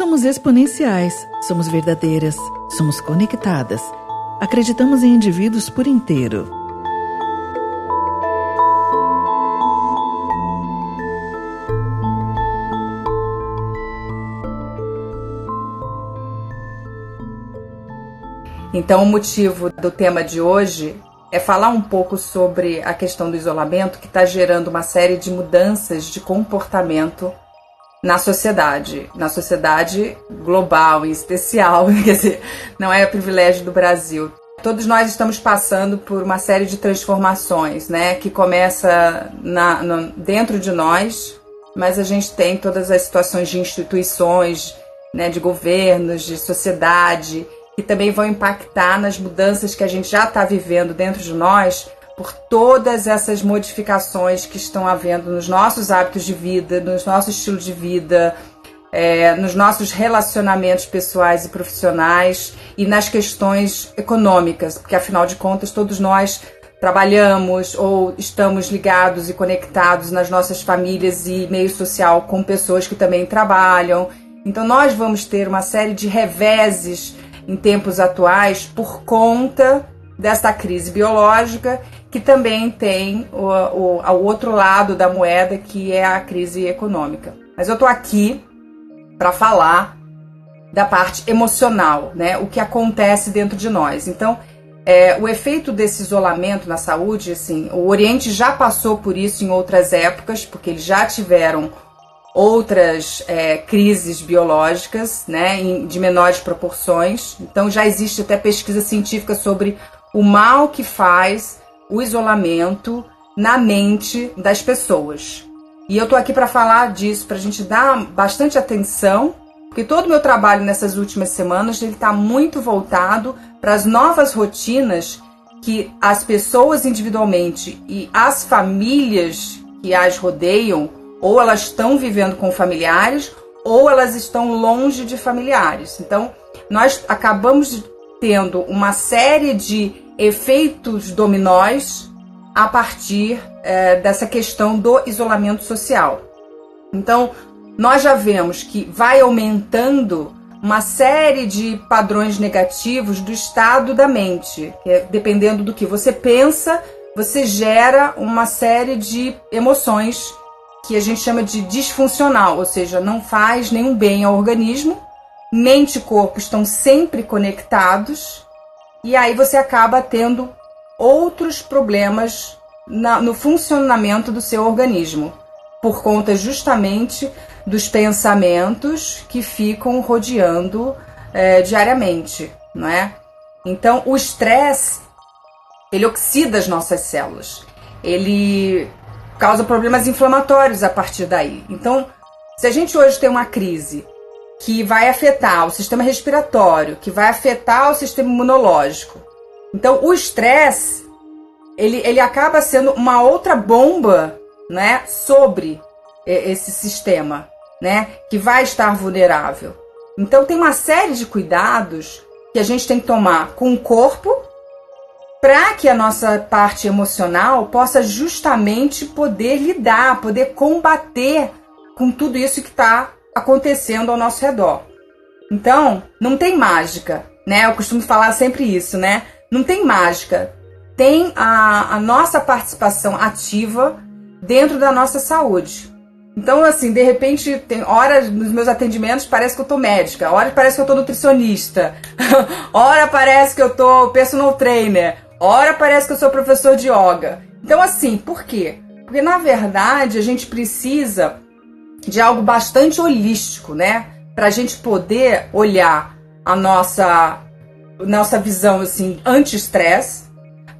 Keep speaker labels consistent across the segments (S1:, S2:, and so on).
S1: Somos exponenciais, somos verdadeiras, somos conectadas. Acreditamos em indivíduos por inteiro.
S2: Então, o motivo do tema de hoje é falar um pouco sobre a questão do isolamento que está gerando uma série de mudanças de comportamento na sociedade, na sociedade global em especial, quer dizer, não é privilégio do Brasil. Todos nós estamos passando por uma série de transformações, né, que começa na, dentro de nós, mas a gente tem todas as situações de instituições, né, de governos, de sociedade, que também vão impactar nas mudanças que a gente já está vivendo dentro de nós, por todas essas modificações que estão havendo nos nossos hábitos de vida, nos nossos estilos de vida, é, nos nossos relacionamentos pessoais e profissionais e nas questões econômicas, porque afinal de contas todos nós trabalhamos ou estamos ligados e conectados nas nossas famílias e meio social com pessoas que também trabalham. Então nós vamos ter uma série de reveses em tempos atuais por conta desta crise biológica que também tem o, o, outro lado da moeda, que é a crise econômica. Mas eu estou aqui para falar da parte emocional, né? O que acontece dentro de nós. Então, é, o efeito desse isolamento na saúde, assim, o Oriente já passou por isso em outras épocas, porque eles já tiveram outras é, crises biológicas, né, em, de menores proporções. Então, já existe até pesquisa científica sobre o mal que faz o isolamento na mente das pessoas. E eu tô aqui para falar disso, para a gente dar bastante atenção, porque todo o meu trabalho nessas últimas semanas ele está muito voltado para as novas rotinas que as pessoas individualmente e as famílias que as rodeiam, ou elas estão vivendo com familiares, ou elas estão longe de familiares. Então, nós acabamos tendo uma série de efeitos dominós a partir é, dessa questão do isolamento social. Então, nós já vemos que vai aumentando uma série de padrões negativos do estado da mente. É, dependendo do que você pensa, você gera uma série de emoções que a gente chama de disfuncional, ou seja, não faz nenhum bem ao organismo. Mente e corpo estão sempre conectados e aí você acaba tendo outros problemas na, no funcionamento do seu organismo, por conta justamente dos pensamentos que ficam rodeando é, diariamente, não é? Então, o estresse ele oxida as nossas células, ele causa problemas inflamatórios a partir daí. Então, se a gente hoje tem uma crise que vai afetar o sistema respiratório, que vai afetar o sistema imunológico. Então, o estresse ele, ele acaba sendo uma outra bomba, né, sobre esse sistema, né, que vai estar vulnerável. Então, tem uma série de cuidados que a gente tem que tomar com o corpo para que a nossa parte emocional possa justamente poder lidar, poder combater com tudo isso que está acontecendo ao nosso redor. Então, não tem mágica, né? Eu costumo falar sempre isso, né? Não tem mágica. Tem a, a nossa participação ativa dentro da nossa saúde. Então, assim, de repente, tem horas nos meus atendimentos parece que eu tô médica, hora parece que eu tô nutricionista, hora parece que eu tô personal trainer, hora parece que eu sou professor de yoga. Então, assim, por quê? Porque na verdade a gente precisa de algo bastante holístico, né? Para a gente poder olhar a nossa, nossa visão assim anti-estresse,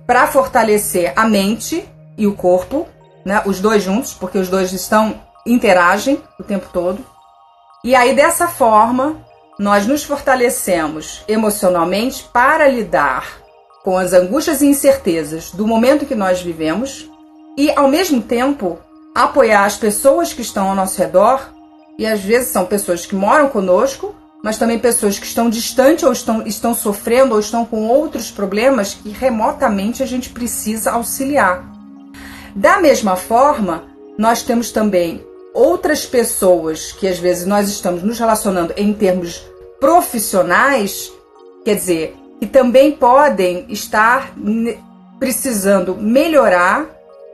S2: para fortalecer a mente e o corpo, né? Os dois juntos, porque os dois estão interagem o tempo todo. E aí dessa forma nós nos fortalecemos emocionalmente para lidar com as angústias e incertezas do momento que nós vivemos e ao mesmo tempo apoiar as pessoas que estão ao nosso redor, e às vezes são pessoas que moram conosco, mas também pessoas que estão distantes ou estão, estão sofrendo ou estão com outros problemas que remotamente a gente precisa auxiliar. Da mesma forma, nós temos também outras pessoas que às vezes nós estamos nos relacionando em termos profissionais, quer dizer, que também podem estar precisando melhorar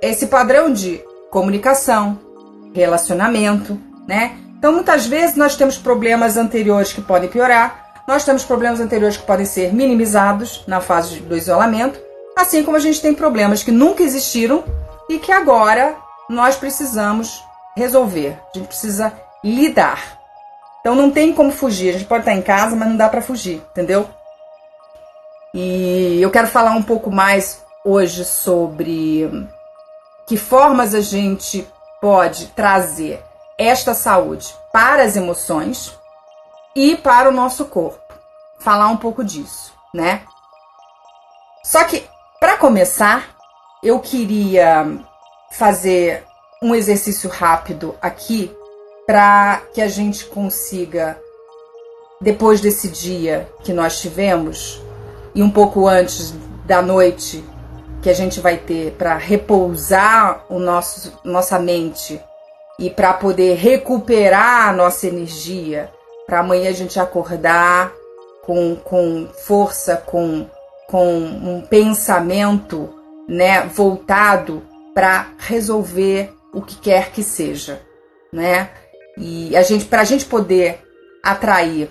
S2: esse padrão de comunicação, relacionamento, né? Então, muitas vezes nós temos problemas anteriores que podem piorar, nós temos problemas anteriores que podem ser minimizados na fase do isolamento, assim como a gente tem problemas que nunca existiram e que agora nós precisamos resolver, a gente precisa lidar. Então não tem como fugir, a gente pode estar em casa, mas não dá para fugir, entendeu? E eu quero falar um pouco mais hoje sobre que formas a gente pode trazer esta saúde para as emoções e para o nosso corpo. Falar um pouco disso, né? Só que para começar, eu queria fazer um exercício rápido aqui para que a gente consiga, depois desse dia que nós tivemos e um pouco antes da noite que a gente vai ter para repousar o nosso, nossa mente e para poder recuperar a nossa energia, para amanhã a gente acordar com, com força, com, com um pensamento né, voltado para resolver o que quer que seja, né? E a gente, para a gente poder atrair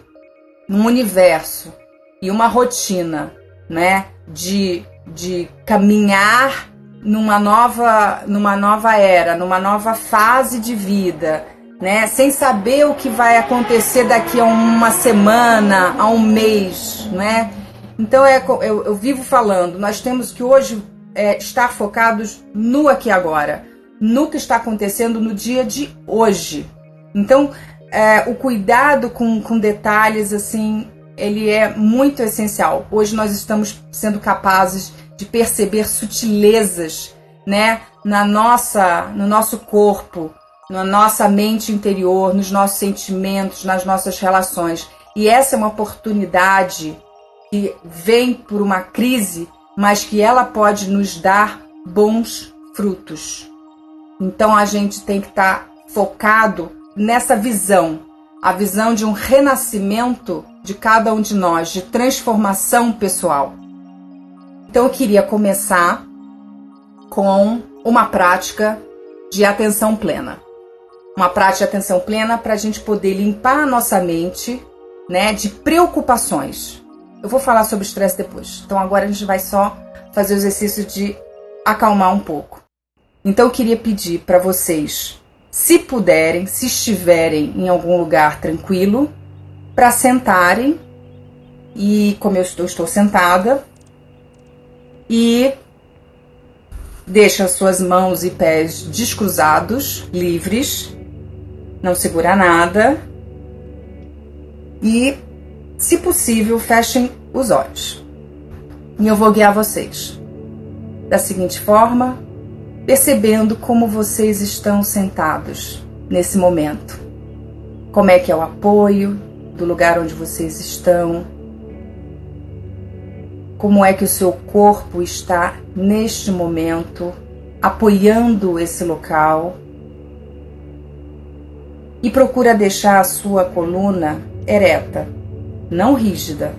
S2: um universo e uma rotina, né, de, de caminhar numa nova, numa nova era, numa nova fase de vida, né, sem saber o que vai acontecer daqui a uma semana, a um mês, né? Então é, eu, eu vivo falando, nós temos que hoje é, estar focados no aqui agora no que está acontecendo no dia de hoje. Então, é, o cuidado com, com detalhes, assim, ele é muito essencial. Hoje nós estamos sendo capazes de perceber sutilezas, né, na nossa, no nosso corpo, na nossa mente interior, nos nossos sentimentos, nas nossas relações. E essa é uma oportunidade que vem por uma crise, mas que ela pode nos dar bons frutos. Então a gente tem que estar tá focado nessa visão, a visão de um renascimento de cada um de nós, de transformação pessoal. Então eu queria começar com uma prática de atenção plena. Uma prática de atenção plena para a gente poder limpar a nossa mente né, de preocupações. Eu vou falar sobre estresse depois. Então agora a gente vai só fazer o exercício de acalmar um pouco. Então eu queria pedir para vocês, se puderem, se estiverem em algum lugar tranquilo, para sentarem. E como eu estou, estou sentada. E deixa suas mãos e pés descruzados, livres, não segura nada. E, se possível, fechem os olhos. E eu vou guiar vocês. Da seguinte forma: percebendo como vocês estão sentados nesse momento. Como é que é o apoio do lugar onde vocês estão? Como é que o seu corpo está neste momento apoiando esse local? E procura deixar a sua coluna ereta, não rígida,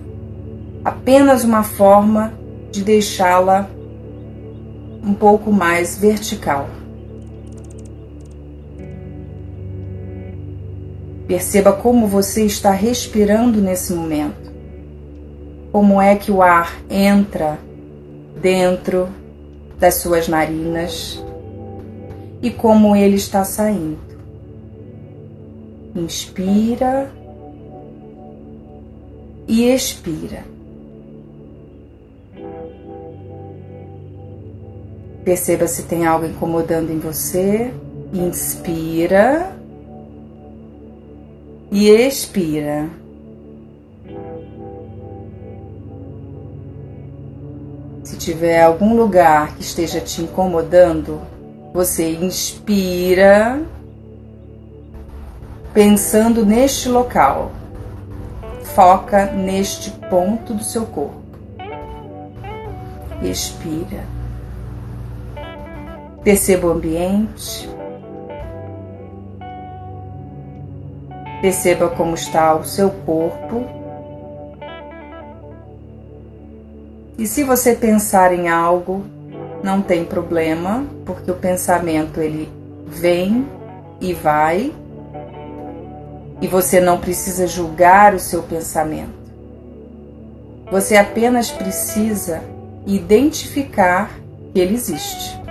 S2: apenas uma forma de deixá-la um pouco mais vertical. Perceba como você está respirando nesse momento. Como é que o ar entra dentro das suas narinas e como ele está saindo. Inspira e expira. Perceba se tem algo incomodando em você. Inspira e expira. Se tiver algum lugar que esteja te incomodando, você inspira pensando neste local. Foca neste ponto do seu corpo. Expira. Perceba o ambiente. Perceba como está o seu corpo. E se você pensar em algo, não tem problema, porque o pensamento ele vem e vai, e você não precisa julgar o seu pensamento. Você apenas precisa identificar que ele existe.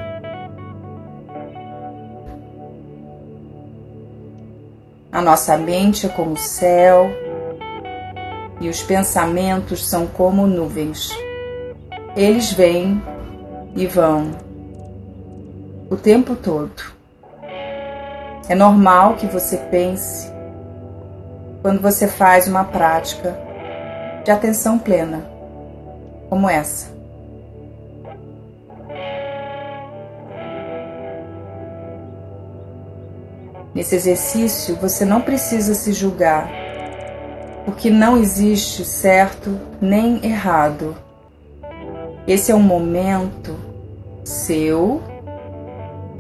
S2: A nossa mente é como o céu e os pensamentos são como nuvens. Eles vêm e vão o tempo todo. É normal que você pense quando você faz uma prática de atenção plena, como essa. Nesse exercício, você não precisa se julgar, porque não existe certo nem errado. Esse é um momento seu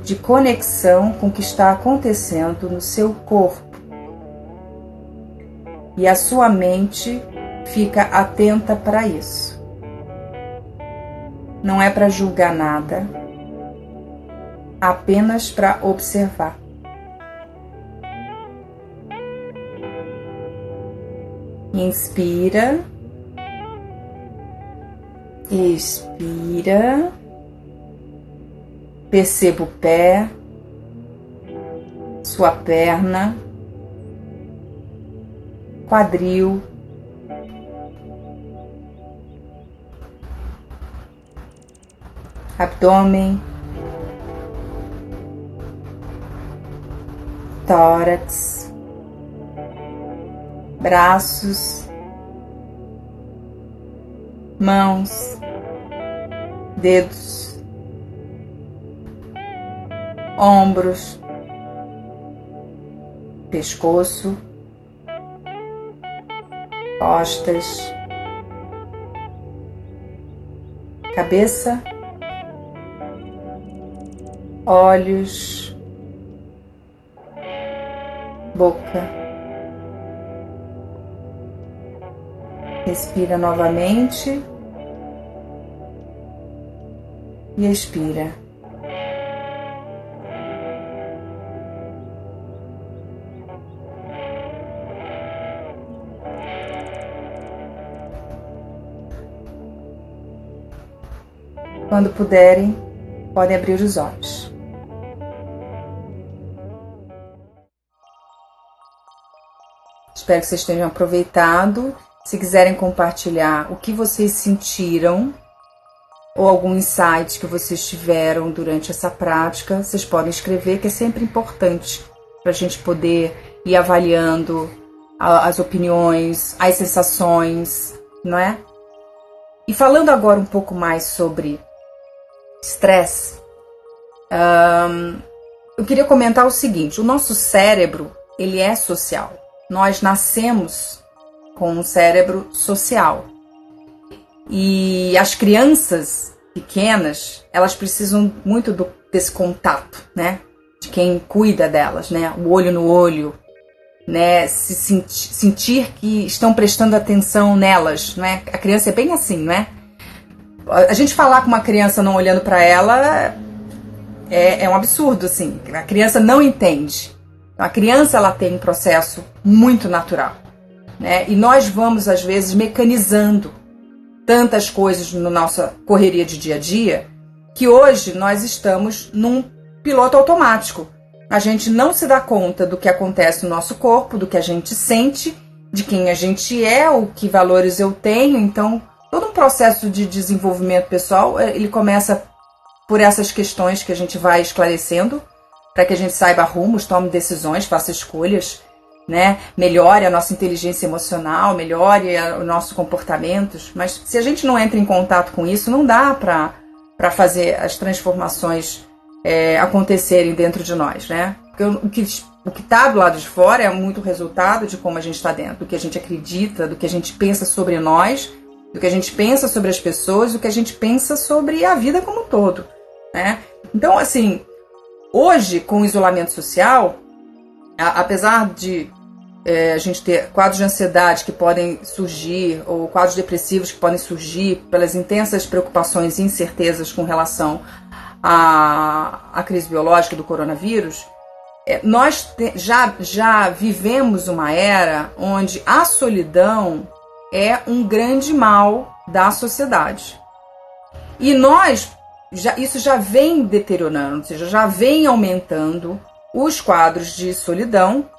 S2: de conexão com o que está acontecendo no seu corpo. E a sua mente fica atenta para isso. Não é para julgar nada, apenas para observar. Inspira. Expira. Perceba o pé, sua perna, quadril, abdômen, tórax braços, mãos, dedos, ombros, pescoço, costas, cabeça, olhos, boca. Respira novamente e expira. Quando puderem, podem abrir os olhos. Espero que vocês tenham aproveitado se quiserem compartilhar o que vocês sentiram ou algum insight que vocês tiveram durante essa prática, vocês podem escrever, que é sempre importante para a gente poder ir avaliando as opiniões, as sensações, não é? E falando agora um pouco mais sobre estresse, um, eu queria comentar o seguinte: o nosso cérebro ele é social. Nós nascemos com um cérebro social. E as crianças pequenas, elas precisam muito do, desse contato, né? De quem cuida delas, né? O olho no olho, né? Se senti sentir que estão prestando atenção nelas, né? A criança é bem assim, né? A gente falar com uma criança não olhando para ela é, é um absurdo, assim. A criança não entende. A criança ela tem um processo muito natural. Né? E nós vamos, às vezes, mecanizando tantas coisas na nossa correria de dia a dia que hoje nós estamos num piloto automático. A gente não se dá conta do que acontece no nosso corpo, do que a gente sente, de quem a gente é, o que valores eu tenho. Então, todo um processo de desenvolvimento pessoal, eh, ele começa por essas questões que a gente vai esclarecendo, para que a gente saiba rumos, tome decisões, faça escolhas né? Melhore a nossa inteligência emocional, melhore os nossos comportamentos. Mas se a gente não entra em contato com isso, não dá para fazer as transformações é, acontecerem dentro de nós, né? Porque o que o que está do lado de fora é muito resultado de como a gente está dentro, do que a gente acredita, do que a gente pensa sobre nós, do que a gente pensa sobre as pessoas, do que a gente pensa sobre a vida como um todo, né? Então, assim, hoje com o isolamento social, apesar de é, a gente ter quadros de ansiedade que podem surgir, ou quadros depressivos que podem surgir pelas intensas preocupações e incertezas com relação à, à crise biológica do coronavírus, é, nós te, já, já vivemos uma era onde a solidão é um grande mal da sociedade. E nós, já, isso já vem deteriorando, ou seja, já vem aumentando os quadros de solidão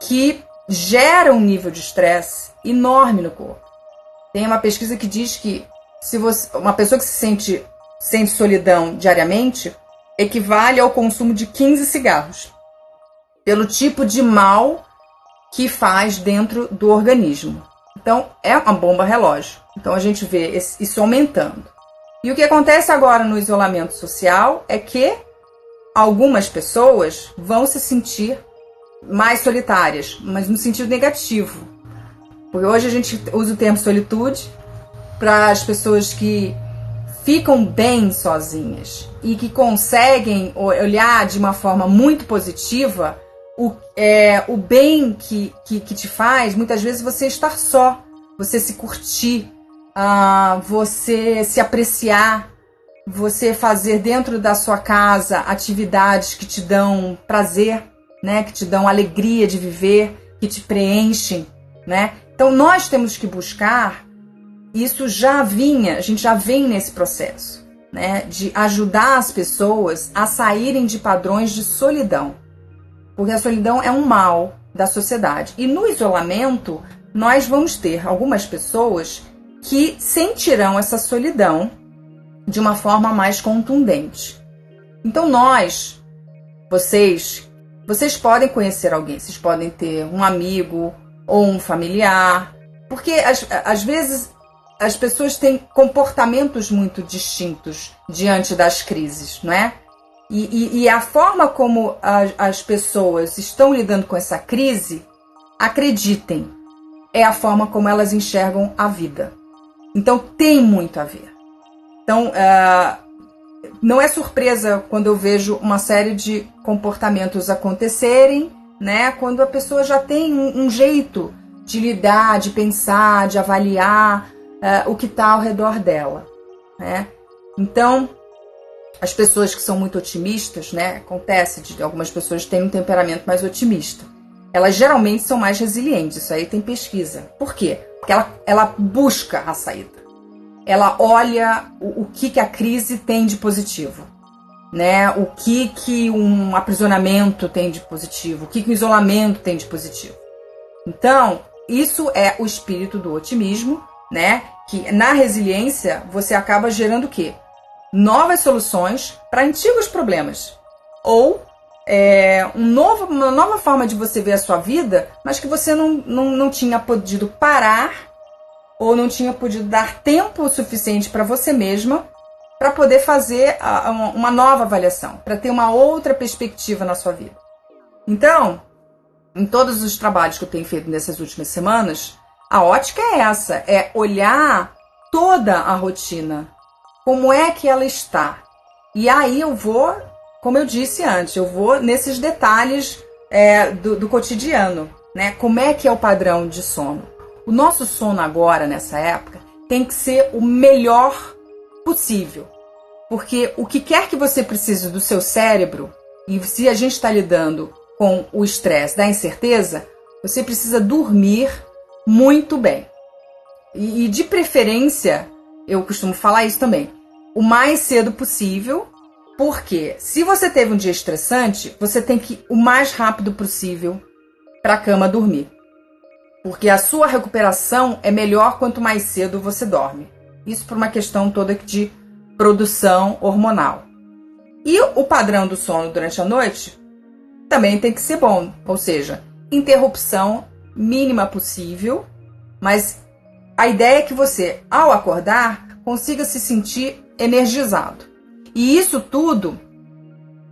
S2: que gera um nível de estresse enorme no corpo. Tem uma pesquisa que diz que se você, uma pessoa que se sente, sente solidão diariamente equivale ao consumo de 15 cigarros, pelo tipo de mal que faz dentro do organismo. Então, é uma bomba relógio. Então, a gente vê isso aumentando. E o que acontece agora no isolamento social é que algumas pessoas vão se sentir mais solitárias, mas no sentido negativo. Porque hoje a gente usa o termo solitude para as pessoas que ficam bem sozinhas e que conseguem olhar de uma forma muito positiva o, é, o bem que, que, que, te faz, muitas vezes, você estar só, você se curtir, uh, você se apreciar, você fazer dentro da sua casa atividades que te dão prazer né, que te dão alegria de viver, que te preenchem, né? Então nós temos que buscar isso já vinha, a gente já vem nesse processo, né, de ajudar as pessoas a saírem de padrões de solidão. Porque a solidão é um mal da sociedade. E no isolamento, nós vamos ter algumas pessoas que sentirão essa solidão de uma forma mais contundente. Então nós, vocês vocês podem conhecer alguém, vocês podem ter um amigo ou um familiar, porque às, vezes as pessoas têm comportamentos muito distintos diante das crises, não é? E, e, e a forma como as, as pessoas estão lidando com essa crise, acreditem, é a forma como elas enxergam a vida. Então tem muito a ver. Então, uh, não é surpresa quando eu vejo uma série de comportamentos acontecerem, né? Quando a pessoa já tem um, um jeito de lidar, de pensar, de avaliar uh, o que está ao redor dela, né? Então, as pessoas que são muito otimistas, né? Acontece de algumas pessoas terem um temperamento mais otimista. Elas geralmente são mais resilientes, isso aí tem pesquisa. Por quê? Porque ela, ela busca a saída ela olha o, o que, que a crise tem de positivo, né? O que que um aprisionamento tem de positivo, o que, que o isolamento tem de positivo. Então, isso é o espírito do otimismo, né? Que na resiliência você acaba gerando o quê? Novas soluções para antigos problemas. Ou é, um novo, uma nova forma de você ver a sua vida, mas que você não, não, não tinha podido parar ou não tinha podido dar tempo suficiente para você mesma para poder fazer uma nova avaliação, para ter uma outra perspectiva na sua vida. Então, em todos os trabalhos que eu tenho feito nessas últimas semanas, a ótica é essa: é olhar toda a rotina, como é que ela está. E aí eu vou, como eu disse antes, eu vou nesses detalhes é, do, do cotidiano, né? Como é que é o padrão de sono? O nosso sono agora, nessa época, tem que ser o melhor possível. Porque o que quer que você precise do seu cérebro, e se a gente está lidando com o estresse da incerteza, você precisa dormir muito bem. E, e, de preferência, eu costumo falar isso também, o mais cedo possível, porque se você teve um dia estressante, você tem que ir o mais rápido possível para a cama dormir porque a sua recuperação é melhor quanto mais cedo você dorme. Isso por uma questão toda de produção hormonal. E o padrão do sono durante a noite também tem que ser bom, ou seja, interrupção mínima possível, mas a ideia é que você, ao acordar, consiga se sentir energizado. E isso tudo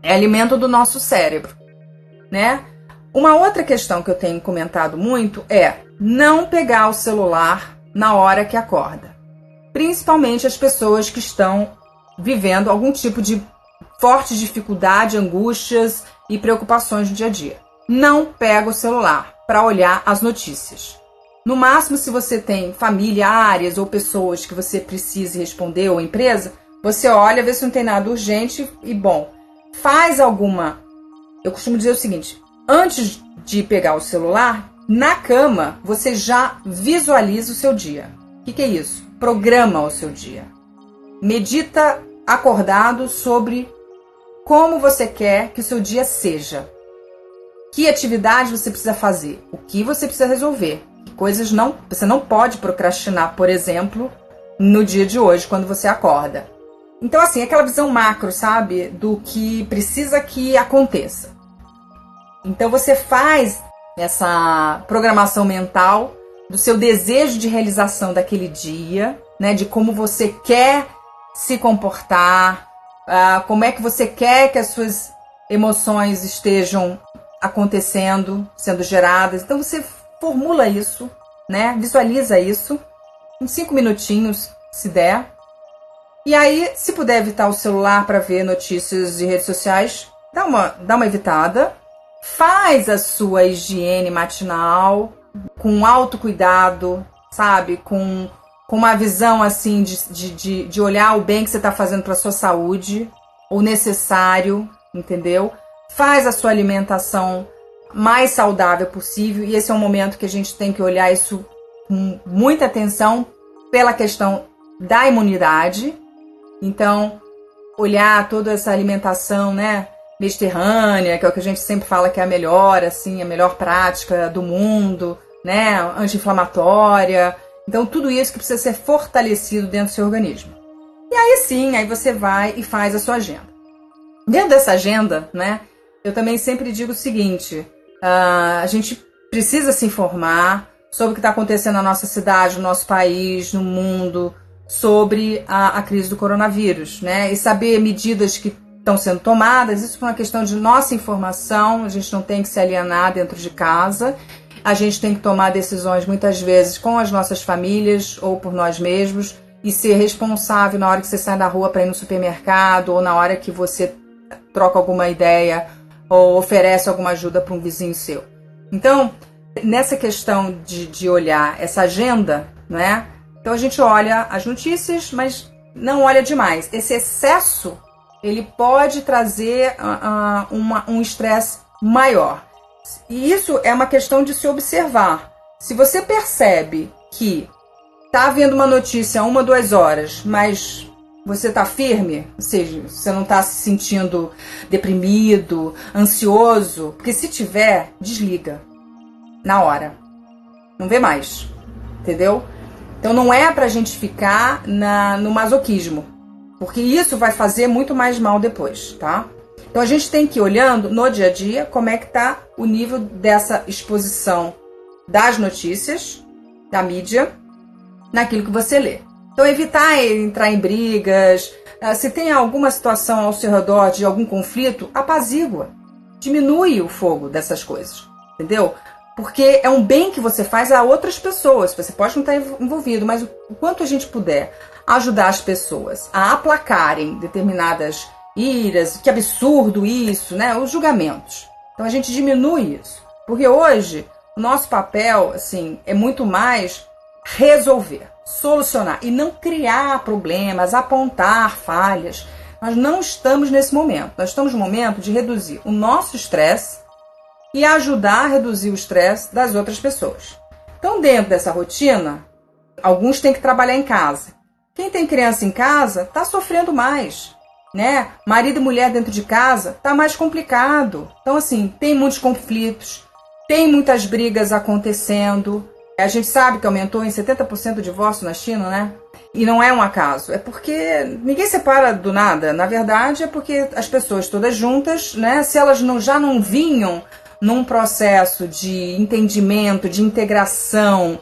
S2: é alimento do nosso cérebro, né? Uma outra questão que eu tenho comentado muito é não pegar o celular na hora que acorda. Principalmente as pessoas que estão vivendo algum tipo de forte dificuldade, angústias e preocupações no dia a dia. Não pega o celular. para olhar as notícias. No máximo, se você tem família, áreas ou pessoas que você precise responder ou empresa, você olha, vê se não tem nada urgente e bom, faz alguma. Eu costumo dizer o seguinte: antes de pegar o celular, na cama você já visualiza o seu dia. O que, que é isso? Programa o seu dia. Medita acordado sobre como você quer que o seu dia seja. Que atividade você precisa fazer? O que você precisa resolver? coisas não, você não pode procrastinar, por exemplo, no dia de hoje quando você acorda. Então assim, aquela visão macro, sabe, do que precisa que aconteça. Então você faz essa programação mental do seu desejo de realização daquele dia, né, de como você quer se comportar, uh, como é que você quer que as suas emoções estejam acontecendo, sendo geradas. Então você formula isso, né? Visualiza isso em cinco minutinhos, se der. E aí, se puder evitar o celular para ver notícias de redes sociais, dá uma, dá uma evitada. Faz a sua higiene matinal com alto cuidado, sabe? Com, com uma visão assim de, de, de, de olhar o bem que você está fazendo para sua saúde, o necessário, entendeu? Faz a sua alimentação mais saudável possível e esse é um momento que a gente tem que olhar isso com muita atenção pela questão da imunidade. Então, olhar toda essa alimentação, né, mediterrânea, que é o que a gente sempre fala que é a melhor, assim, a melhor prática do mundo, né, anti-inflamatória. Então, tudo isso que precisa ser fortalecido dentro do seu organismo. E aí sim, aí você vai e faz a sua agenda. Dentro dessa agenda, né, eu também sempre digo o seguinte: Uh, a gente precisa se informar sobre o que está acontecendo na nossa cidade, no nosso país, no mundo, sobre a, a crise do coronavírus, né? E saber medidas que estão sendo tomadas. Isso é uma questão de nossa informação. A gente não tem que se alienar dentro de casa. A gente tem que tomar decisões muitas vezes com as nossas famílias ou por nós mesmos e ser responsável na hora que você sai da rua para ir no supermercado ou na hora que você troca alguma ideia ou oferece alguma ajuda para um vizinho seu. Então, nessa questão de, de olhar essa agenda, né? Então a gente olha as notícias, mas não olha demais. Esse excesso ele pode trazer uh, uma, um estresse maior. E isso é uma questão de se observar. Se você percebe que está havendo uma notícia uma, duas horas, mas você está firme, ou seja, você não está se sentindo deprimido, ansioso, porque se tiver, desliga na hora. Não vê mais. Entendeu? Então não é pra gente ficar na, no masoquismo, porque isso vai fazer muito mais mal depois, tá? Então a gente tem que ir olhando no dia a dia como é que tá o nível dessa exposição das notícias, da mídia, naquilo que você lê. Então, evitar entrar em brigas. Ah, se tem alguma situação ao seu redor de algum conflito, apazigua. Diminui o fogo dessas coisas. Entendeu? Porque é um bem que você faz a outras pessoas. Você pode não estar envolvido, mas o quanto a gente puder ajudar as pessoas a aplacarem determinadas iras, que absurdo isso, né? Os julgamentos. Então a gente diminui isso. Porque hoje o nosso papel, assim, é muito mais resolver solucionar e não criar problemas, apontar falhas. Nós não estamos nesse momento. Nós estamos no momento de reduzir o nosso estresse e ajudar a reduzir o estresse das outras pessoas. Então, dentro dessa rotina, alguns têm que trabalhar em casa. Quem tem criança em casa está sofrendo mais, né? Marido e mulher dentro de casa está mais complicado. Então, assim, tem muitos conflitos, tem muitas brigas acontecendo, a gente sabe que aumentou em 70% o divórcio na China, né? E não é um acaso, é porque ninguém separa do nada. Na verdade, é porque as pessoas todas juntas, né? Se elas não, já não vinham num processo de entendimento, de integração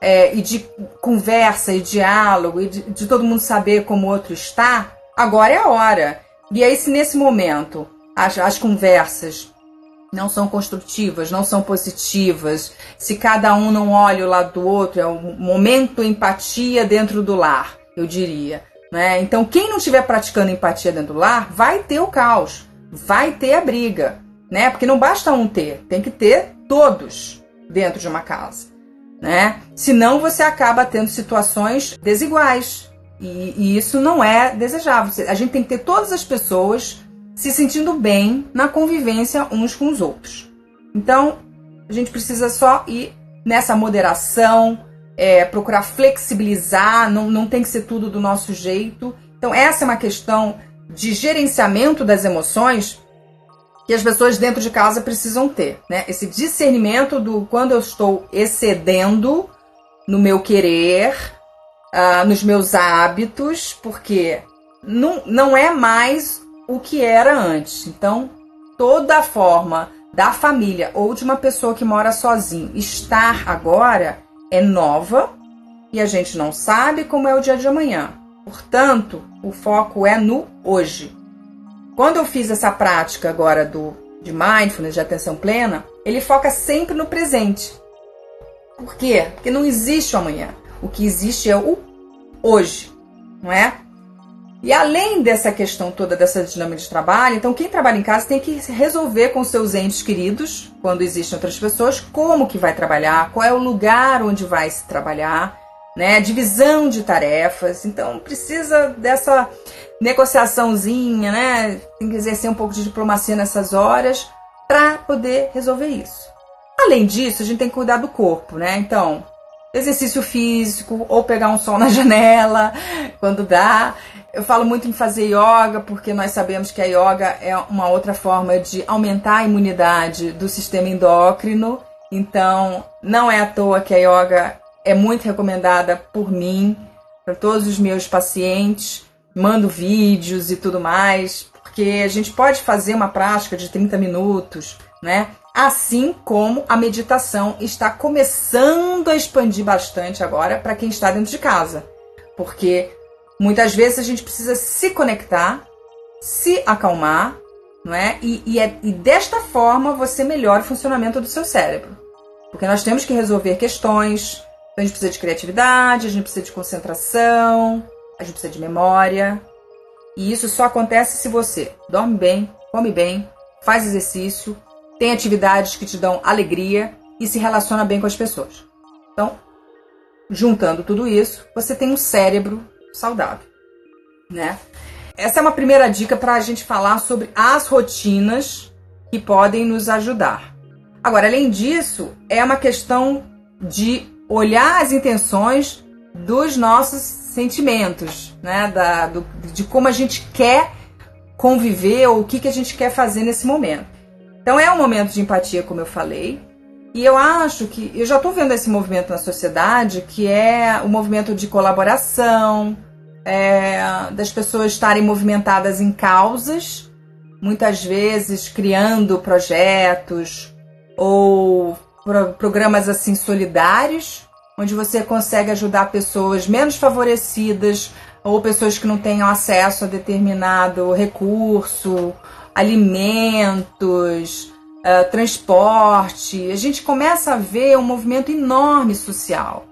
S2: é, e de conversa e diálogo e de, de todo mundo saber como o outro está, agora é a hora. E aí, se nesse momento as, as conversas não são construtivas, não são positivas, se cada um não olha o lado do outro, é um momento empatia dentro do lar, eu diria. Né? Então, quem não estiver praticando empatia dentro do lar, vai ter o caos, vai ter a briga, né? Porque não basta um ter, tem que ter todos. dentro de uma casa, né? Senão você acaba tendo situações desiguais e, e isso não é desejável. A gente tem que ter todas as pessoas se sentindo bem na convivência uns com os outros. Então, a gente precisa só ir nessa moderação, é, procurar flexibilizar, não, não tem que ser tudo do nosso jeito. Então, essa é uma questão de gerenciamento das emoções que as pessoas dentro de casa precisam ter, né? Esse discernimento do quando eu estou excedendo no meu querer, uh, nos meus hábitos, porque não, não é mais o que era antes. Então, toda forma da família ou de uma pessoa que mora sozinho estar agora é nova e a gente não sabe como é o dia de amanhã. Portanto, o foco é no hoje. Quando eu fiz essa prática agora do de mindfulness, de atenção plena, ele foca sempre no presente. Por quê? Porque não existe o amanhã. O que existe é o hoje, não é? E além dessa questão toda dessa dinâmica de trabalho, então quem trabalha em casa tem que resolver com seus entes queridos, quando existem outras pessoas, como que vai trabalhar, qual é o lugar onde vai se trabalhar, né? Divisão de tarefas. Então precisa dessa negociaçãozinha, né? Tem que exercer um pouco de diplomacia nessas horas para poder resolver isso. Além disso, a gente tem que cuidar do corpo, né? Então, exercício físico ou pegar um sol na janela quando dá. Eu falo muito em fazer yoga porque nós sabemos que a yoga é uma outra forma de aumentar a imunidade do sistema endócrino. Então, não é à toa que a yoga é muito recomendada por mim, para todos os meus pacientes. Mando vídeos e tudo mais, porque a gente pode fazer uma prática de 30 minutos, né? Assim como a meditação está começando a expandir bastante agora para quem está dentro de casa. Porque muitas vezes a gente precisa se conectar, se acalmar, não é? E, e, é, e desta forma você melhora o funcionamento do seu cérebro. Porque nós temos que resolver questões, então a gente precisa de criatividade, a gente precisa de concentração, a gente precisa de memória. E isso só acontece se você dorme bem, come bem, faz exercício, tem atividades que te dão alegria e se relaciona bem com as pessoas. Então, juntando tudo isso, você tem um cérebro saudável, né? Essa é uma primeira dica para a gente falar sobre as rotinas que podem nos ajudar. Agora, além disso, é uma questão de olhar as intenções dos nossos sentimentos, né? Da, do, de como a gente quer conviver ou o que, que a gente quer fazer nesse momento. Então é um momento de empatia, como eu falei. E eu acho que eu já estou vendo esse movimento na sociedade, que é o movimento de colaboração, é, das pessoas estarem movimentadas em causas, muitas vezes criando projetos ou pro, programas assim solidários, onde você consegue ajudar pessoas menos favorecidas ou pessoas que não tenham acesso a determinado recurso alimentos, uh, transporte. A gente começa a ver um movimento enorme social,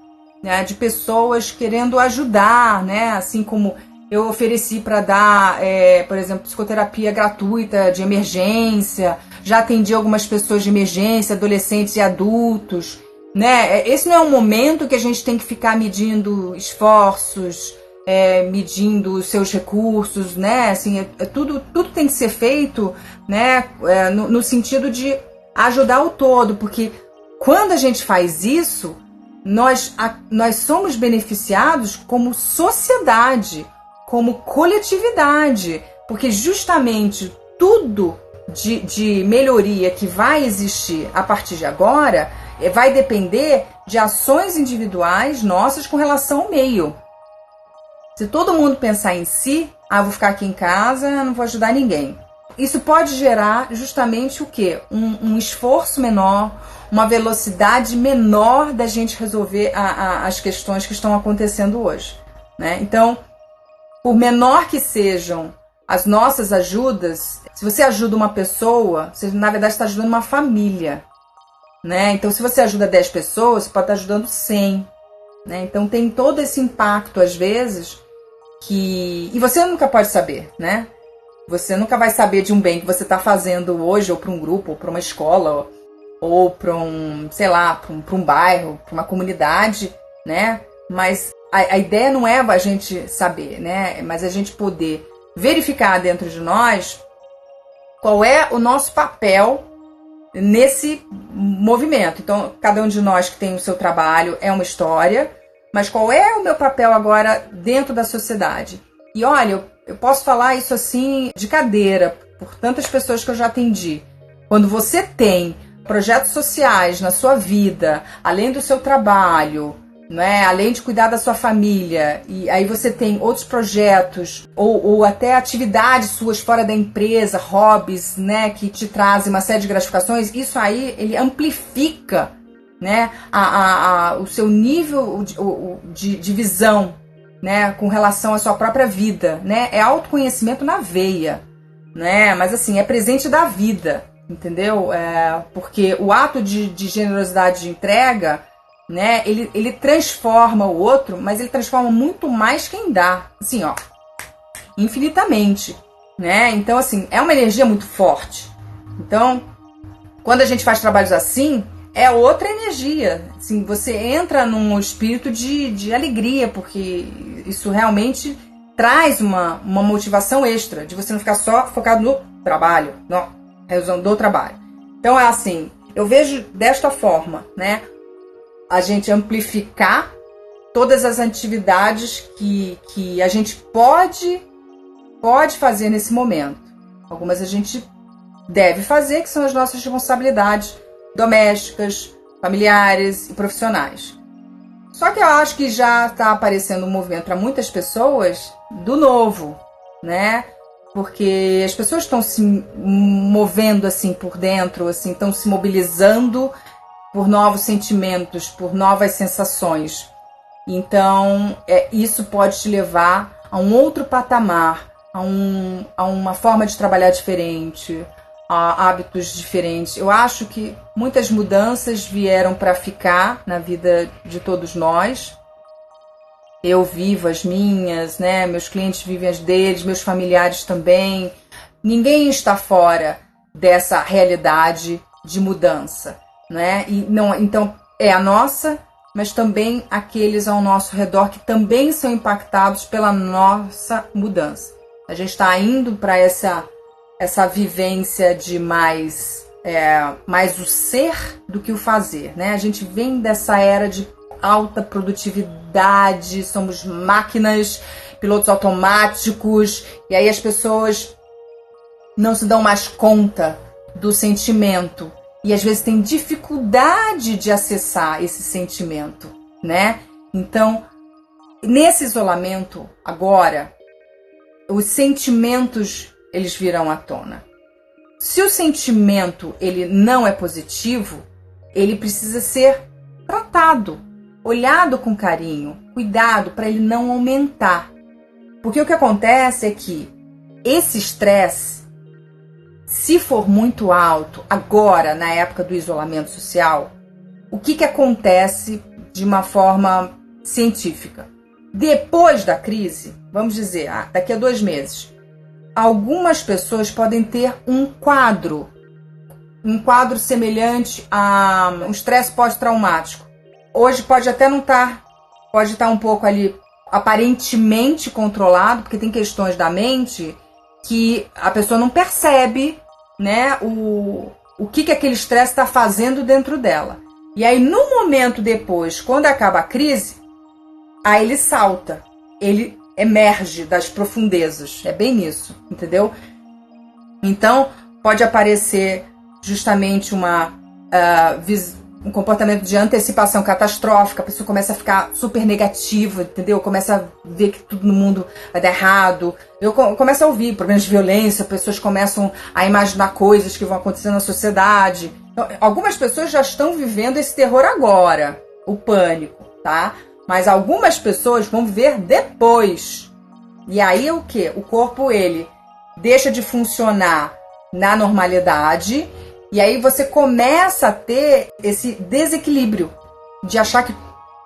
S2: né, de pessoas querendo ajudar, né, assim como eu ofereci para dar, é, por exemplo, psicoterapia gratuita de emergência, já atendi algumas pessoas de emergência, adolescentes e adultos. Né? Esse não é um momento que a gente tem que ficar medindo esforços, é, medindo os seus recursos, né? Assim, é, é, tudo, tudo tem que ser feito, né? É, no, no sentido de ajudar o todo, porque quando a gente faz isso, nós, a, nós somos beneficiados como sociedade, como coletividade, porque justamente tudo de, de melhoria que vai existir a partir de agora é, vai depender de ações individuais nossas com relação ao meio. Se todo mundo pensar em si, ah, vou ficar aqui em casa, não vou ajudar ninguém. Isso pode gerar justamente o quê? Um, um esforço menor, uma velocidade menor da gente resolver a, a, as questões que estão acontecendo hoje. Né? Então, por menor que sejam as nossas ajudas, se você ajuda uma pessoa, você na verdade está ajudando uma família. Né? Então, se você ajuda 10 pessoas, você pode estar ajudando 100. Né? Então, tem todo esse impacto, às vezes, que. E você nunca pode saber, né? Você nunca vai saber de um bem que você está fazendo hoje, ou para um grupo, ou para uma escola. ou para um, sei lá, para um, um bairro, para uma comunidade, né? Mas a, a ideia não é a gente saber, né? Mas a gente poder verificar dentro de nós qual é o nosso papel nesse movimento. Então, cada um de nós que tem o seu trabalho é uma história, mas qual é o meu papel agora dentro da sociedade? E olha, eu, posso falar isso assim de cadeira, por tantas pessoas que eu já atendi. Quando você tem projetos sociais na sua vida, além do seu trabalho, né? além de cuidar da sua família, e aí você tem outros projetos ou, ou até atividades suas fora da empresa, hobbies, né, que te trazem uma série de gratificações, isso aí ele amplifica né, a, a, a o seu nível de, de, de visão né, com relação à sua própria vida, né? É autoconhecimento na veia, né? Mas assim, é presente da vida, entendeu? É, porque o ato de, de generosidade de entrega né? Ele, ele transforma o outro, mas ele transforma muito mais quem dá. Assim, ó, infinitamente, né? Então, assim, é uma energia muito forte. Então, quando a gente faz trabalhos assim, é outra energia. Assim, você entra num espírito de, de alegria, porque isso realmente traz uma, uma motivação extra, de você não ficar só focado no trabalho, não, realização do trabalho. Então, é assim, eu vejo desta forma, né? A gente amplificar todas as atividades que, que a gente pode pode fazer nesse momento. Algumas a gente deve fazer, que são as nossas responsabilidades domésticas, familiares e profissionais. Só que eu acho que já está aparecendo um movimento para muitas pessoas do novo, né? Porque as pessoas estão se movendo assim por dentro, assim, estão se mobilizando por novos sentimentos, por novas sensações. Então, é, isso pode te levar a um outro patamar, a, um, a uma forma de trabalhar diferente, a hábitos diferentes. Eu acho que muitas mudanças vieram para ficar na vida de todos nós. Eu vivo as minhas, né? Meus clientes vivem as deles, meus familiares também. Ninguém está fora dessa realidade de mudança né? E não, então é a nossa, mas também aqueles ao nosso redor que também são impactados pela nossa mudança. A gente está indo para essa essa vivência de mais é, mais o ser do que o fazer, né? A gente vem dessa era de alta produtividade, somos máquinas, pilotos automáticos, e aí as pessoas não se dão mais conta do sentimento, e às vezes tem dificuldade de acessar esse sentimento, né? Então, nesse isolamento agora, os sentimentos eles virão à tona. Se o sentimento ele não é positivo, ele precisa ser tratado, olhado com carinho, cuidado para ele não aumentar. Porque o que acontece é que esse estresse se for muito alto, agora, na época do isolamento social, o que, que acontece de uma forma científica? Depois da crise, vamos dizer, ah, daqui a dois meses, algumas pessoas podem ter um quadro, um quadro semelhante a um estresse pós-traumático. Hoje pode até não estar, tá, pode estar tá um pouco ali aparentemente controlado, porque tem questões da mente que a pessoa não percebe, né, o, o que, que aquele estresse está fazendo dentro dela. E aí, no momento depois, quando acaba a crise, aí ele salta, ele emerge das profundezas. É bem isso, entendeu? Então, pode aparecer justamente uma uh, um comportamento de antecipação catastrófica, a pessoa começa a ficar super negativa, entendeu? Começa a ver que tudo no mundo vai dar errado. Eu começo a ouvir problemas de violência, pessoas começam a imaginar coisas que vão acontecer na sociedade. Então, algumas pessoas já estão vivendo esse terror agora, o pânico, tá? Mas algumas pessoas vão viver depois. E aí o que? O corpo ele deixa de funcionar na normalidade e aí você começa a ter esse desequilíbrio de achar que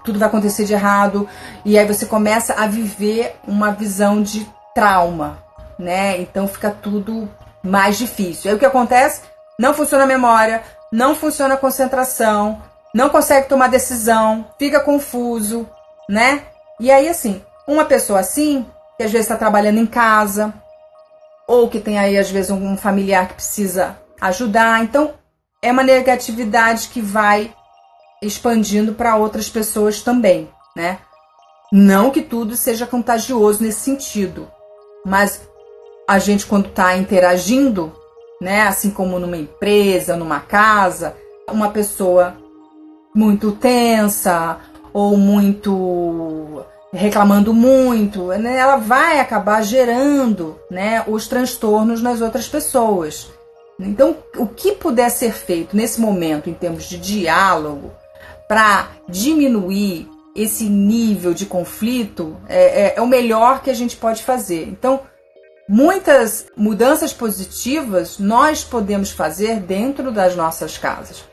S2: tudo vai acontecer de errado, e aí você começa a viver uma visão de trauma, né? Então fica tudo mais difícil. Aí o que acontece? Não funciona a memória, não funciona a concentração, não consegue tomar decisão, fica confuso, né? E aí, assim, uma pessoa assim, que às vezes está trabalhando em casa, ou que tem aí, às vezes, um familiar que precisa ajudar. Então, é uma negatividade que vai expandindo para outras pessoas também, né? Não que tudo seja contagioso nesse sentido, mas a gente, quando está interagindo, né, assim como numa empresa, numa casa, uma pessoa muito tensa ou muito reclamando muito, né, ela vai acabar gerando né, os transtornos nas outras pessoas. Então, o que puder ser feito nesse momento, em termos de diálogo, para diminuir esse nível de conflito, é, é, é, o melhor que a gente pode fazer. Então, muitas mudanças positivas nós podemos fazer dentro das nossas casas.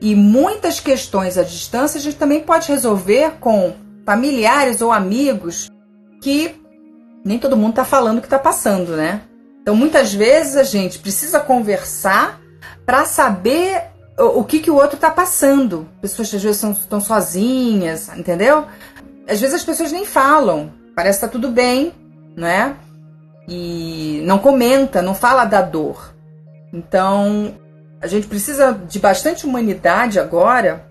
S2: E muitas questões à distância a gente também pode resolver com familiares ou amigos que nem todo mundo está falando o que está passando, né? Então, muitas vezes a gente precisa conversar para saber o, que, que o outro está passando. Pessoas às vezes estão sozinhas, entendeu? Às vezes as pessoas nem falam, parece que tá tudo bem, né? E não comenta, não fala da dor. Então, a gente precisa de bastante humanidade agora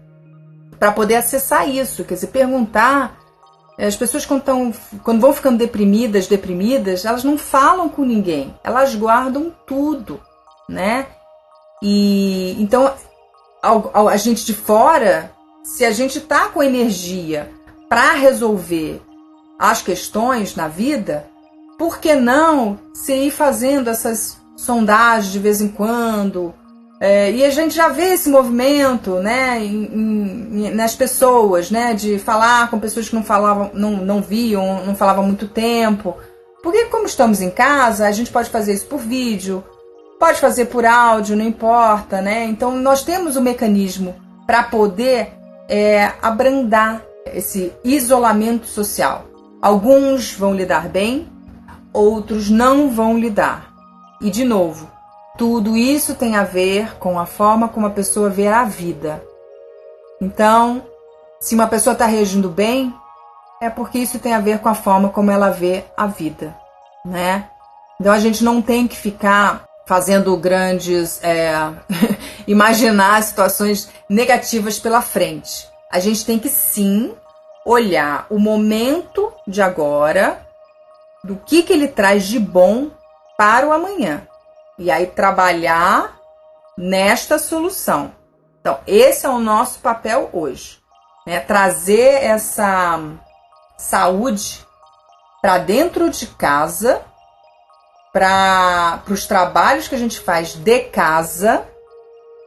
S2: para poder acessar isso, quer dizer, perguntar. As pessoas quando, tão, quando vão ficando deprimidas, deprimidas, elas não falam com ninguém, elas guardam tudo, né? E então a gente de fora, se a gente tá com energia para resolver as questões na vida, por que não se ir fazendo essas sondagens de vez em quando? É, e a gente já vê esse movimento né, em, em, nas pessoas, né, de falar com pessoas que não falavam, não, não viam, não falavam há muito tempo. Porque como estamos em casa, a gente pode fazer isso por vídeo, pode fazer por áudio, não importa, né? Então nós temos o um mecanismo para poder é, abrandar esse isolamento social. Alguns vão lidar bem, outros não vão lidar. E de novo, tudo isso tem a ver com a forma como a pessoa vê a vida. Então, se uma pessoa está reagindo bem, é porque isso tem a ver com a forma como ela vê a vida, né? Então a gente não tem que ficar fazendo grandes. É, imaginar situações negativas pela frente. A gente tem que sim olhar o momento de agora, do que, que ele traz de bom para o amanhã. E aí trabalhar nesta solução. Então, esse é o nosso papel hoje. Né? Trazer essa saúde para dentro de casa, para os trabalhos que a gente faz de casa,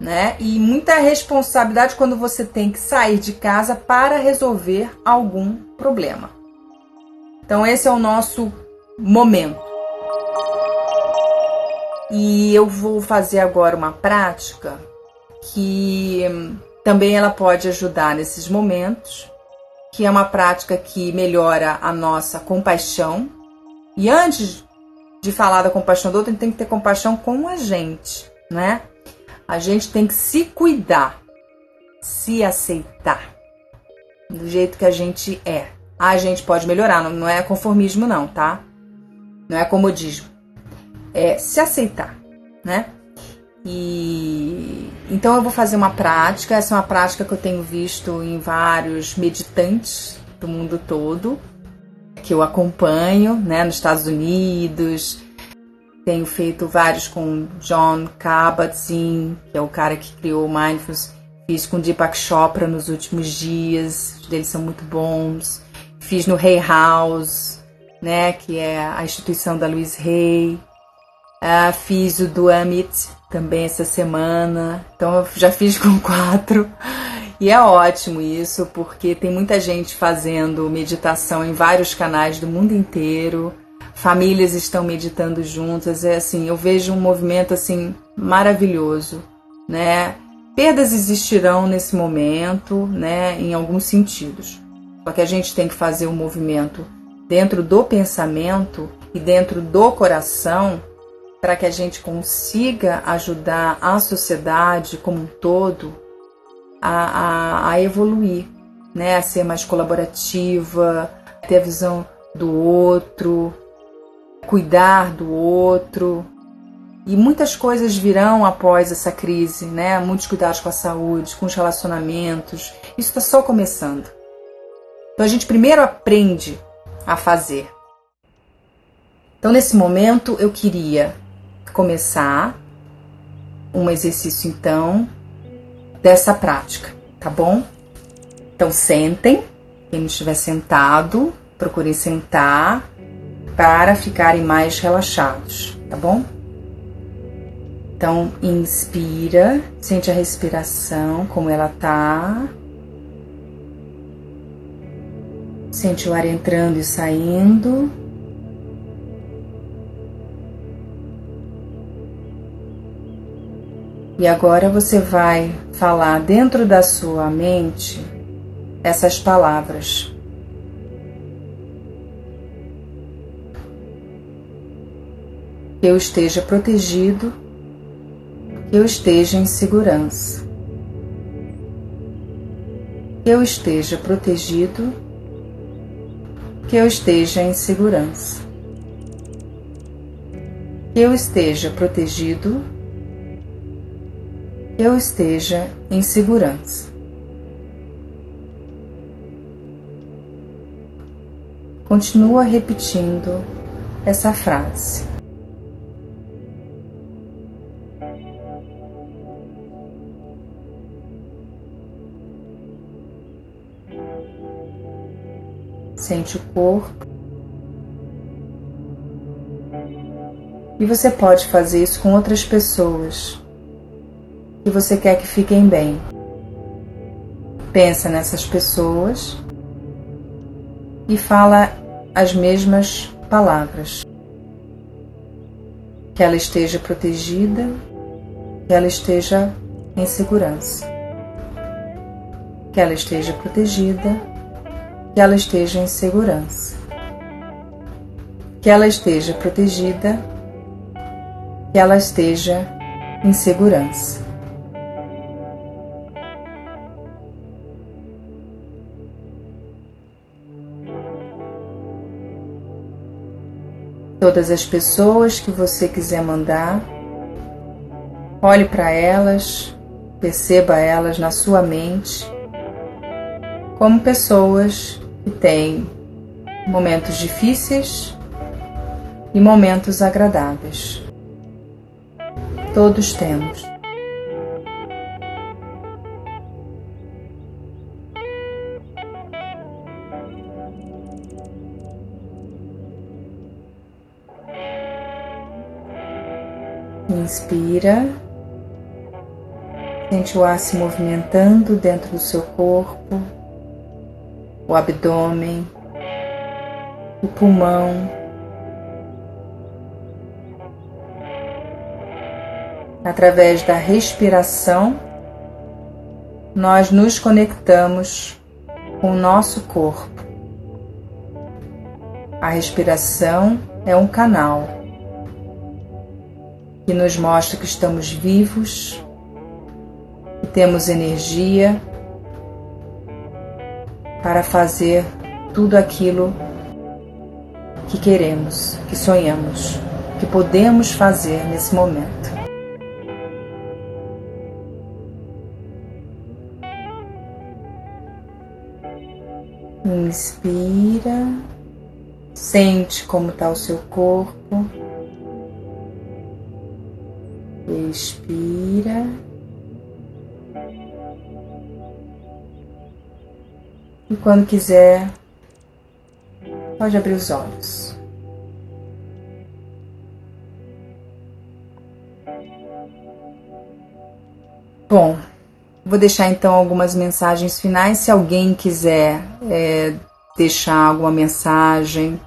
S2: né? E muita responsabilidade quando você tem que sair de casa para resolver algum problema. Então, esse é o nosso momento. E eu vou fazer agora uma prática que também ela pode ajudar nesses momentos, que é uma prática que melhora a nossa compaixão. E antes de falar da compaixão do outro, a gente tem que ter compaixão com a gente, né? A gente tem que se cuidar, se aceitar do jeito que a gente é. A gente pode melhorar, não é conformismo não, tá? Não é comodismo é se aceitar, né? E então eu vou fazer uma prática, essa é uma prática que eu tenho visto em vários meditantes do mundo todo, que eu acompanho, né, nos Estados Unidos. Tenho feito vários com John Kabat-Zinn, que é o cara que criou o Mindfulness. Fiz com Deepak Chopra nos últimos dias, os deles são muito bons. Fiz no Hay House, né, que é a instituição da Louise Hay. Ah, fiz o do Amit também essa semana, então eu já fiz com quatro. E é ótimo isso, porque tem muita gente fazendo meditação em vários canais do mundo inteiro. Famílias estão meditando juntas, é assim, eu vejo um movimento assim maravilhoso, né? Perdas existirão nesse momento, né, em alguns sentidos. Só que a gente tem que fazer um movimento dentro do pensamento e dentro do coração para que a gente consiga ajudar a sociedade como um todo a, a, a evoluir, né? a ser mais colaborativa, ter a visão do outro, cuidar do outro. E muitas coisas virão após essa crise, né? Muitos cuidados com a saúde, com os relacionamentos. Isso está só começando. Então a gente primeiro aprende a fazer. Então nesse momento eu queria começar um exercício então dessa prática, tá bom? Então sentem, quem estiver sentado, procure sentar para ficarem mais relaxados, tá bom? Então inspira, sente a respiração como ela tá. Sente o ar entrando e saindo. E agora você vai falar dentro da sua mente essas palavras. Que eu esteja protegido, que eu esteja em segurança. Que eu esteja protegido, que eu esteja em segurança. Que eu esteja protegido, eu esteja em segurança. Continua repetindo essa frase. Sente o corpo. E você pode fazer isso com outras pessoas que você quer que fiquem bem. Pensa nessas pessoas e fala as mesmas palavras. Que ela esteja protegida, que ela esteja em segurança. Que ela esteja protegida, que ela esteja em segurança. Que ela esteja protegida, que ela esteja em segurança. Todas as pessoas que você quiser mandar. Olhe para elas, perceba elas na sua mente como pessoas que têm momentos difíceis e momentos agradáveis. Todos temos. Inspira. Sente o ar se movimentando dentro do seu corpo, o abdômen, o pulmão. Através da respiração, nós nos conectamos com o nosso corpo. A respiração é um canal que nos mostra que estamos vivos, que temos energia para fazer tudo aquilo que queremos, que sonhamos, que podemos fazer nesse momento. Inspira, sente como está o seu corpo. Expira. E quando quiser, pode abrir os olhos. Bom, vou deixar então algumas mensagens finais. Se alguém quiser é, deixar alguma mensagem,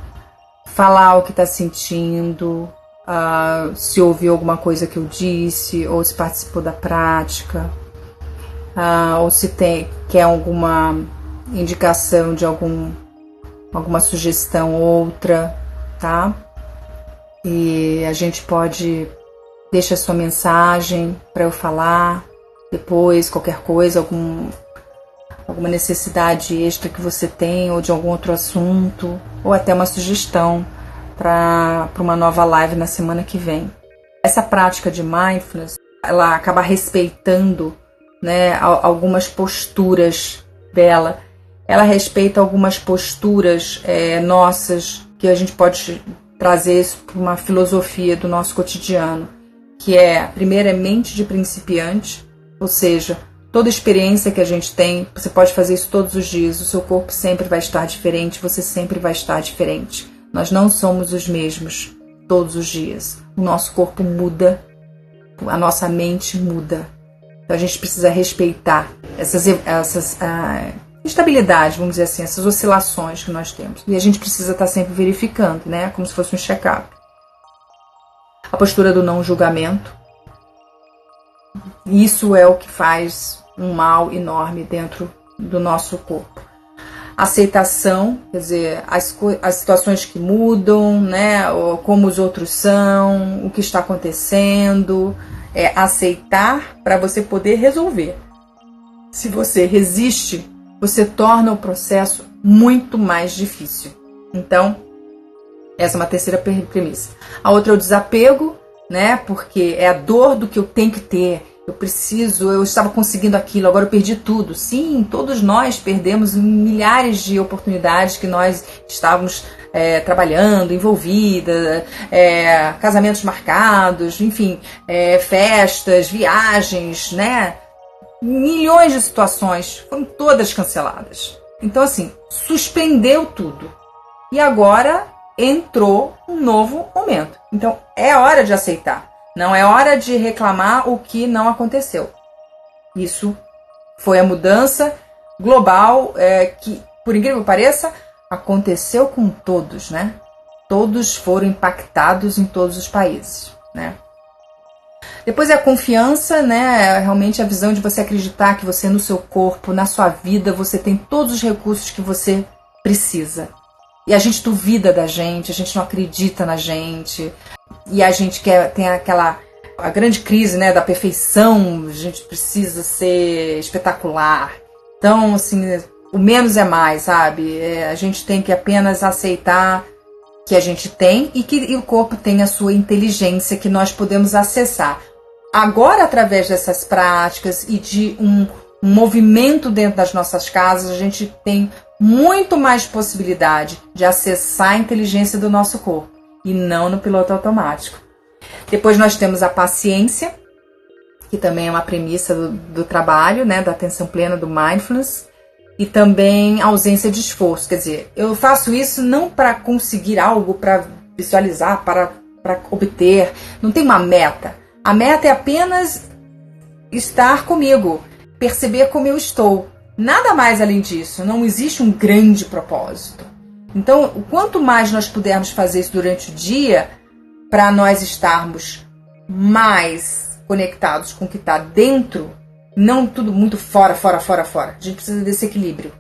S2: falar o que está sentindo, uh, se ouviu alguma coisa que eu disse, ou se participou da prática, uh, ou se tem quer alguma indicação de algum, alguma sugestão outra, tá? E a gente pode deixa sua mensagem para eu falar depois, qualquer coisa, algum, alguma necessidade extra que você tem ou de algum outro assunto, ou até uma sugestão para uma nova live na semana que vem. Essa prática de mindfulness, ela acaba respeitando né, algumas posturas dela. Ela respeita algumas posturas é, nossas que a gente pode trazer isso para uma filosofia do nosso cotidiano, que é, a primeira é mente de principiante, ou seja, toda experiência que a gente tem, você pode fazer isso todos os dias, o seu corpo sempre vai estar diferente, você sempre vai estar diferente. Nós não somos os mesmos todos os dias. O nosso corpo muda, a nossa mente muda. Então a gente precisa respeitar essas, essas instabilidades, vamos dizer assim, essas oscilações que nós temos. E a gente precisa estar sempre verificando, né? Como se fosse um check-up. A postura do não julgamento. Isso é o que faz um mal enorme dentro do nosso corpo aceitação, quer dizer, as, as situações que mudam, né, como os outros são, o que está acontecendo, é aceitar para você poder resolver. Se você resiste, você torna o processo muito mais difícil. Então, essa é uma terceira premissa. A outra é o desapego, né? Porque é a dor do que eu tenho que ter, eu preciso, eu estava conseguindo aquilo, agora eu perdi tudo. Sim, todos nós perdemos milhares de oportunidades que nós estávamos é, trabalhando, envolvida, é, casamentos marcados, enfim, é, festas, viagens, né? Milhões de situações foram todas canceladas. Então, assim, suspendeu tudo. E agora entrou um novo momento. Então, é hora de aceitar. Não é hora de reclamar o que não aconteceu. Isso foi a mudança global é, que, por incrível que pareça, aconteceu com todos, né? Todos foram impactados em todos os países, né? Depois é a confiança, né? É realmente a visão de você acreditar que você no seu corpo, na sua vida, você tem todos os recursos que você precisa. E a gente duvida da gente, a gente não acredita na gente, e a gente quer tem aquela a grande crise né, da perfeição, a gente precisa ser espetacular. Então, assim, o menos é mais, sabe? É, a gente tem que apenas aceitar que a gente tem e que e o corpo tem a sua inteligência que nós podemos acessar. Agora, através dessas práticas e de um, um movimento dentro das nossas casas, a gente tem muito mais possibilidade de acessar a inteligência do nosso corpo e não no piloto automático. Depois nós temos a paciência, que também é uma premissa do, do trabalho, né, da atenção plena, do mindfulness, e também ausência de esforço. Quer dizer, eu faço isso não para conseguir algo, para visualizar, para, para obter, não tem uma meta. A meta é apenas estar comigo, perceber como eu estou. Nada mais além disso, não existe um grande propósito. Então, quanto mais nós pudermos fazer isso durante o dia, para nós estarmos mais conectados com o que está dentro, não tudo muito fora, fora, fora, fora. A gente precisa desse equilíbrio.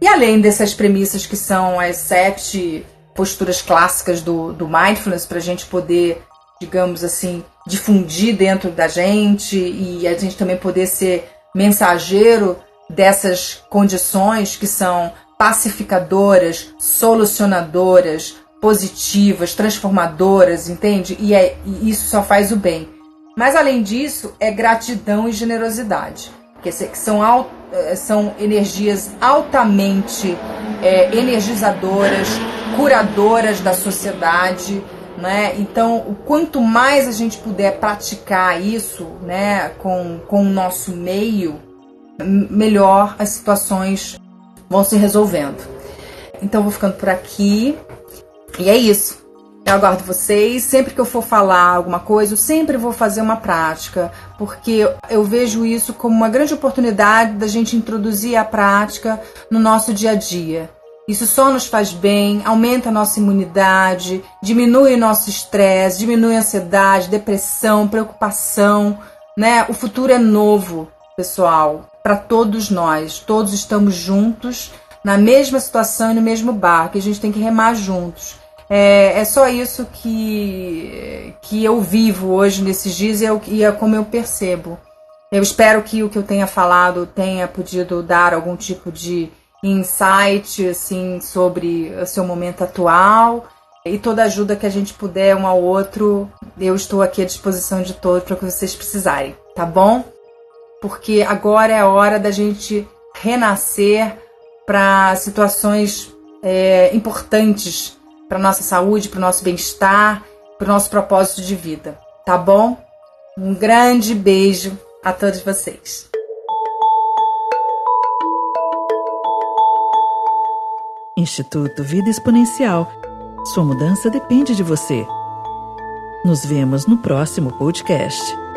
S2: E além dessas premissas que são as sete posturas clássicas do, do mindfulness, para a gente poder, digamos assim, difundir dentro da gente e a gente também poder ser mensageiro dessas condições que são pacificadoras, solucionadoras, positivas, transformadoras, entende? E, é, e isso só faz o bem. Mas além disso, é gratidão e generosidade, que são, eh, são energias altamente é, energizadoras, curadoras da sociedade. Né? Então, o quanto mais a gente puder praticar isso né, com, com o nosso meio, melhor as situações vão se resolvendo. Então vou ficando por aqui. E é isso. Eu aguardo vocês. Sempre que eu for falar alguma coisa, eu sempre vou fazer uma prática, porque eu vejo isso como uma grande oportunidade da gente introduzir a prática no nosso dia a dia. Isso só nos faz bem, aumenta a nossa imunidade, diminui o nosso estresse, diminui a ansiedade, depressão, preocupação, né? O futuro é novo, pessoal para todos nós. Todos estamos juntos na mesma situação e no mesmo barco. A gente tem que remar juntos. É, é só isso que, que eu vivo hoje nesses dias e é, e é como eu percebo. Eu espero que o que eu tenha falado tenha podido dar algum tipo de insight assim sobre o seu momento atual e toda ajuda que a gente puder um ao outro, eu estou aqui à disposição de todos para o que vocês precisarem, tá bom? Porque agora é a hora da gente renascer para situações é, importantes para nossa saúde, para o nosso bem-estar, para o nosso propósito de vida, tá bom? Um grande beijo a todos vocês.
S1: Instituto Vida Exponencial. Sua mudança depende de você. Nos vemos no próximo podcast.